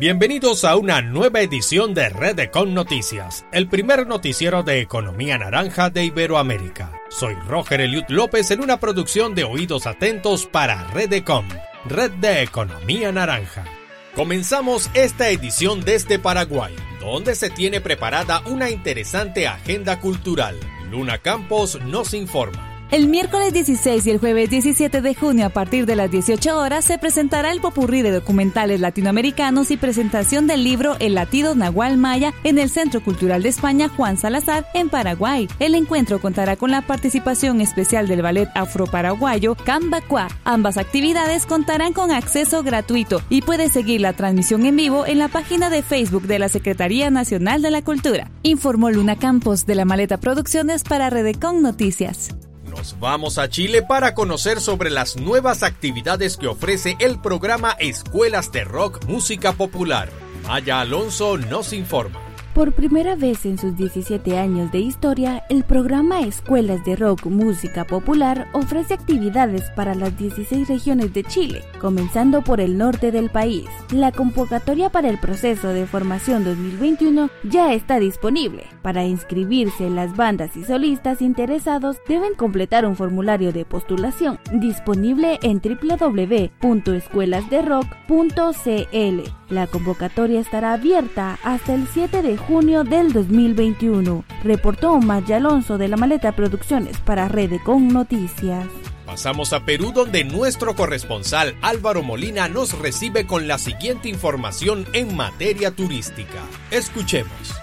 Bienvenidos a una nueva edición de Redecon Noticias, el primer noticiero de economía naranja de Iberoamérica. Soy Roger Eliud López en una producción de Oídos Atentos para Redecon, Red de Economía Naranja. Comenzamos esta edición desde Paraguay, donde se tiene preparada una interesante agenda cultural. Luna Campos nos informa. El miércoles 16 y el jueves 17 de junio a partir de las 18 horas se presentará el popurrí de documentales latinoamericanos y presentación del libro El latido Nahual Maya en el Centro Cultural de España Juan Salazar en Paraguay. El encuentro contará con la participación especial del ballet afro-paraguayo Cambacua. Ambas actividades contarán con acceso gratuito y puede seguir la transmisión en vivo en la página de Facebook de la Secretaría Nacional de la Cultura. Informó Luna Campos de la Maleta Producciones para Redecon Noticias. Vamos a Chile para conocer sobre las nuevas actividades que ofrece el programa Escuelas de Rock Música Popular. Maya Alonso nos informa. Por primera vez en sus 17 años de historia, el programa Escuelas de Rock Música Popular ofrece actividades para las 16 regiones de Chile, comenzando por el norte del país. La convocatoria para el proceso de formación 2021 ya está disponible. Para inscribirse, las bandas y solistas interesados deben completar un formulario de postulación disponible en www.escuelasderock.cl. La convocatoria estará abierta hasta el 7 de junio del 2021, reportó Maya Alonso de la Maleta Producciones para Redecon Noticias. Pasamos a Perú donde nuestro corresponsal Álvaro Molina nos recibe con la siguiente información en materia turística. Escuchemos.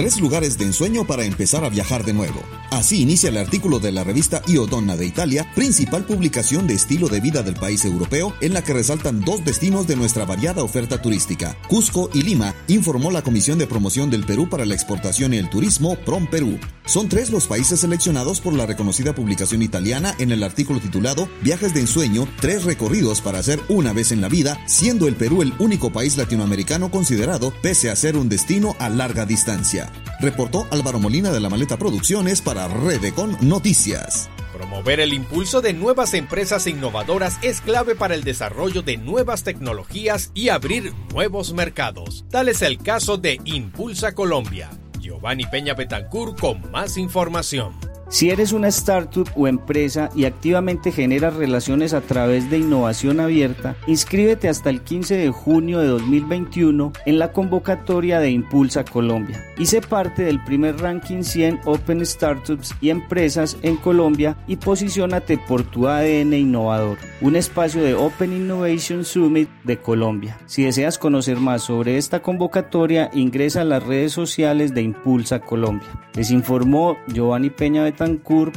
Tres lugares de ensueño para empezar a viajar de nuevo. Así inicia el artículo de la revista Io Donna de Italia, principal publicación de estilo de vida del país europeo, en la que resaltan dos destinos de nuestra variada oferta turística, Cusco y Lima, informó la Comisión de Promoción del Perú para la Exportación y el Turismo, PROM Perú. Son tres los países seleccionados por la reconocida publicación italiana en el artículo titulado Viajes de ensueño, tres recorridos para hacer una vez en la vida, siendo el Perú el único país latinoamericano considerado pese a ser un destino a larga distancia. Reportó Álvaro Molina de la Maleta Producciones para Redecon Noticias. Promover el impulso de nuevas empresas innovadoras es clave para el desarrollo de nuevas tecnologías y abrir nuevos mercados. Tal es el caso de Impulsa Colombia. Giovanni Peña Betancourt con más información. Si eres una startup o empresa y activamente generas relaciones a través de innovación abierta, inscríbete hasta el 15 de junio de 2021 en la convocatoria de Impulsa Colombia y sé parte del primer ranking 100 Open Startups y Empresas en Colombia y posiciónate por tu ADN innovador, un espacio de Open Innovation Summit de Colombia. Si deseas conocer más sobre esta convocatoria, ingresa a las redes sociales de Impulsa Colombia. Les informó Giovanni Peña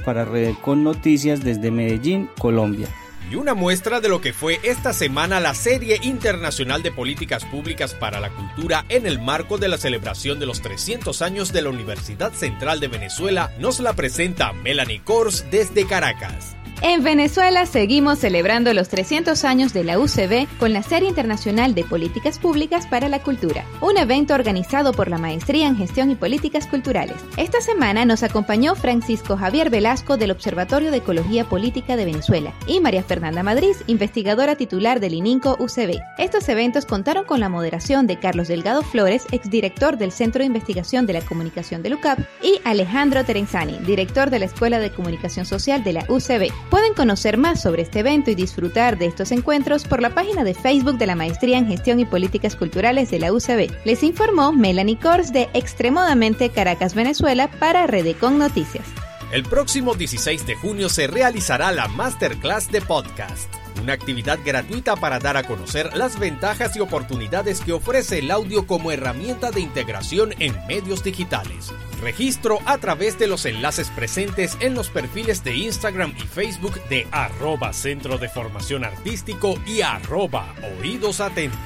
Para Redecon Noticias desde Medellín, Colombia. Y una muestra de lo que fue esta semana la Serie Internacional de Políticas Públicas para la Cultura en el marco de la celebración de los 300 años de la Universidad Central de Venezuela nos la presenta Melanie Kors desde Caracas. En Venezuela seguimos celebrando los 300 años de la UCB con la Serie Internacional de Políticas Públicas para la Cultura, un evento organizado por la Maestría en Gestión y Políticas Culturales. Esta semana nos acompañó Francisco Javier Velasco del Observatorio de Ecología Política de Venezuela y María Fernanda Madrid, investigadora titular del ININCO UCB. Estos eventos contaron con la moderación de Carlos Delgado Flores, exdirector del Centro de Investigación de la Comunicación del UCAP, y Alejandro Terenzani, director de la Escuela de Comunicación Social de la UCB. Pueden conocer más sobre este evento y disfrutar de estos encuentros por la página de Facebook de la Maestría en Gestión y Políticas Culturales de la UCB. Les informó Melanie Kors de Extremodamente Caracas, Venezuela para Redecon Noticias. El próximo 16 de junio se realizará la Masterclass de Podcast una actividad gratuita para dar a conocer las ventajas y oportunidades que ofrece el audio como herramienta de integración en medios digitales. Registro a través de los enlaces presentes en los perfiles de Instagram y Facebook de arroba Centro de Formación Artístico y arroba Oídos Atentos.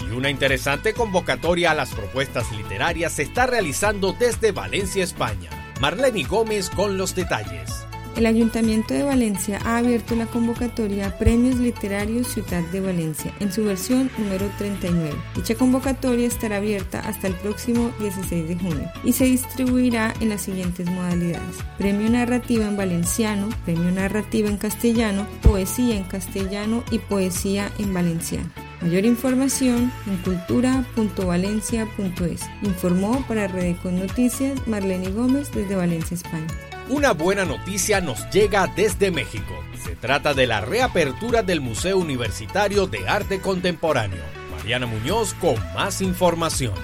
Y una interesante convocatoria a las propuestas literarias se está realizando desde Valencia, España. Marlene Gómez con los detalles el Ayuntamiento de Valencia ha abierto la convocatoria Premios Literarios Ciudad de Valencia en su versión número 39. Dicha convocatoria estará abierta hasta el próximo 16 de junio y se distribuirá en las siguientes modalidades. Premio Narrativa en Valenciano, Premio Narrativa en Castellano, Poesía en Castellano y Poesía en Valenciano. Mayor información en cultura.valencia.es. Informó para Redecon Noticias Marlene Gómez desde Valencia, España. Una buena noticia nos llega desde México. Se trata de la reapertura del Museo Universitario de Arte Contemporáneo. Mariana Muñoz con más información.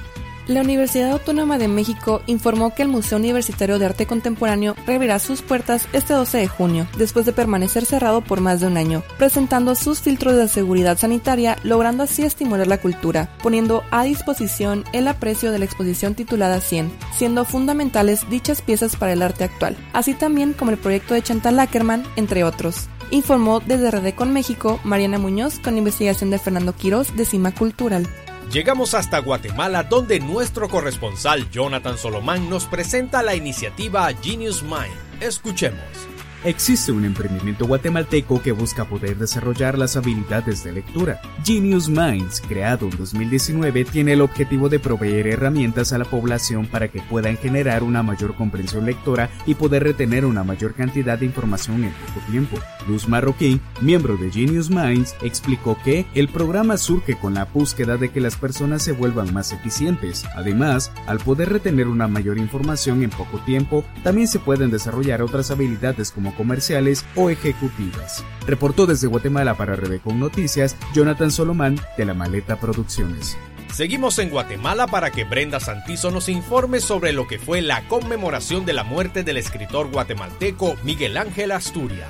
La Universidad Autónoma de México informó que el Museo Universitario de Arte Contemporáneo reabrirá sus puertas este 12 de junio, después de permanecer cerrado por más de un año, presentando sus filtros de seguridad sanitaria, logrando así estimular la cultura, poniendo a disposición el aprecio de la exposición titulada 100, siendo fundamentales dichas piezas para el arte actual, así también como el proyecto de Chantal Ackerman, entre otros informó desde Redecon México Mariana Muñoz con investigación de Fernando Quirós de Cima Cultural. Llegamos hasta Guatemala donde nuestro corresponsal Jonathan Solomán nos presenta la iniciativa Genius Mind. Escuchemos. Existe un emprendimiento guatemalteco que busca poder desarrollar las habilidades de lectura. Genius Minds, creado en 2019, tiene el objetivo de proveer herramientas a la población para que puedan generar una mayor comprensión lectora y poder retener una mayor cantidad de información en poco tiempo. Luz Marroquín, miembro de Genius Minds, explicó que el programa surge con la búsqueda de que las personas se vuelvan más eficientes. Además, al poder retener una mayor información en poco tiempo, también se pueden desarrollar otras habilidades como comerciales o ejecutivas. Reportó desde Guatemala para Redecon Noticias Jonathan Solomán de la Maleta Producciones. Seguimos en Guatemala para que Brenda Santizo nos informe sobre lo que fue la conmemoración de la muerte del escritor guatemalteco Miguel Ángel Asturias.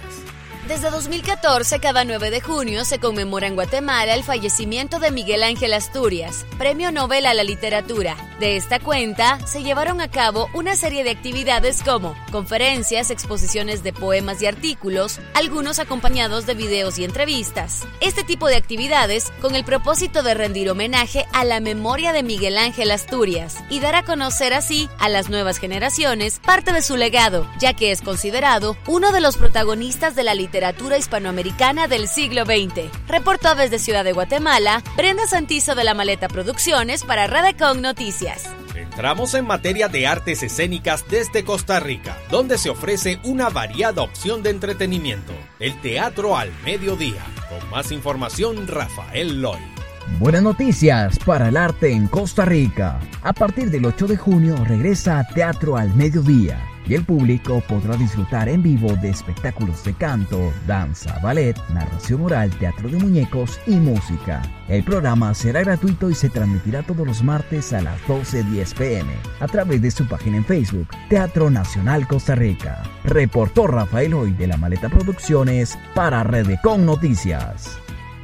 Desde 2014, cada 9 de junio se conmemora en Guatemala el fallecimiento de Miguel Ángel Asturias, Premio Nobel a la Literatura. De esta cuenta, se llevaron a cabo una serie de actividades como conferencias, exposiciones de poemas y artículos, algunos acompañados de videos y entrevistas. Este tipo de actividades con el propósito de rendir homenaje a la memoria de Miguel Ángel Asturias y dar a conocer así a las nuevas generaciones parte de su legado, ya que es considerado uno de los protagonistas de la literatura literatura hispanoamericana del siglo XX. Reportó desde Ciudad de Guatemala Brenda Santizo de la Maleta Producciones para Radecon Noticias. Entramos en materia de artes escénicas desde Costa Rica, donde se ofrece una variada opción de entretenimiento, el teatro al mediodía. Con más información, Rafael Loy. Buenas noticias para el arte en Costa Rica. A partir del 8 de junio regresa Teatro al Mediodía y el público podrá disfrutar en vivo de espectáculos de canto, danza, ballet, narración oral, teatro de muñecos y música. El programa será gratuito y se transmitirá todos los martes a las 12.10 pm a través de su página en Facebook, Teatro Nacional Costa Rica. Reportó Rafael Hoy de la Maleta Producciones para Redecon Noticias.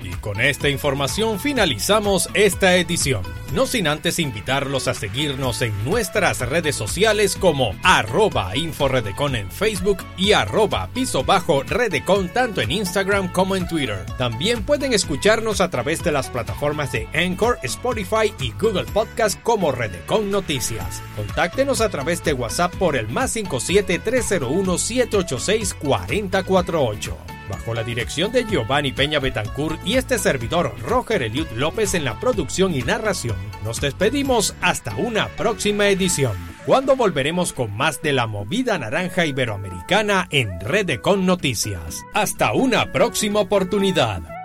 Y con esta información finalizamos esta edición. No sin antes invitarlos a seguirnos en nuestras redes sociales como arroba inforedecon en Facebook y arroba piso bajo redecon tanto en Instagram como en Twitter. También pueden escucharnos a través de las plataformas de Anchor, Spotify y Google Podcast como Redecon Noticias. Contáctenos a través de WhatsApp por el más 57 301 786 4048 bajo la dirección de Giovanni Peña Betancourt y este servidor Roger Eliud López en la producción y narración. Nos despedimos hasta una próxima edición, cuando volveremos con más de la movida naranja iberoamericana en Red Con Noticias. Hasta una próxima oportunidad.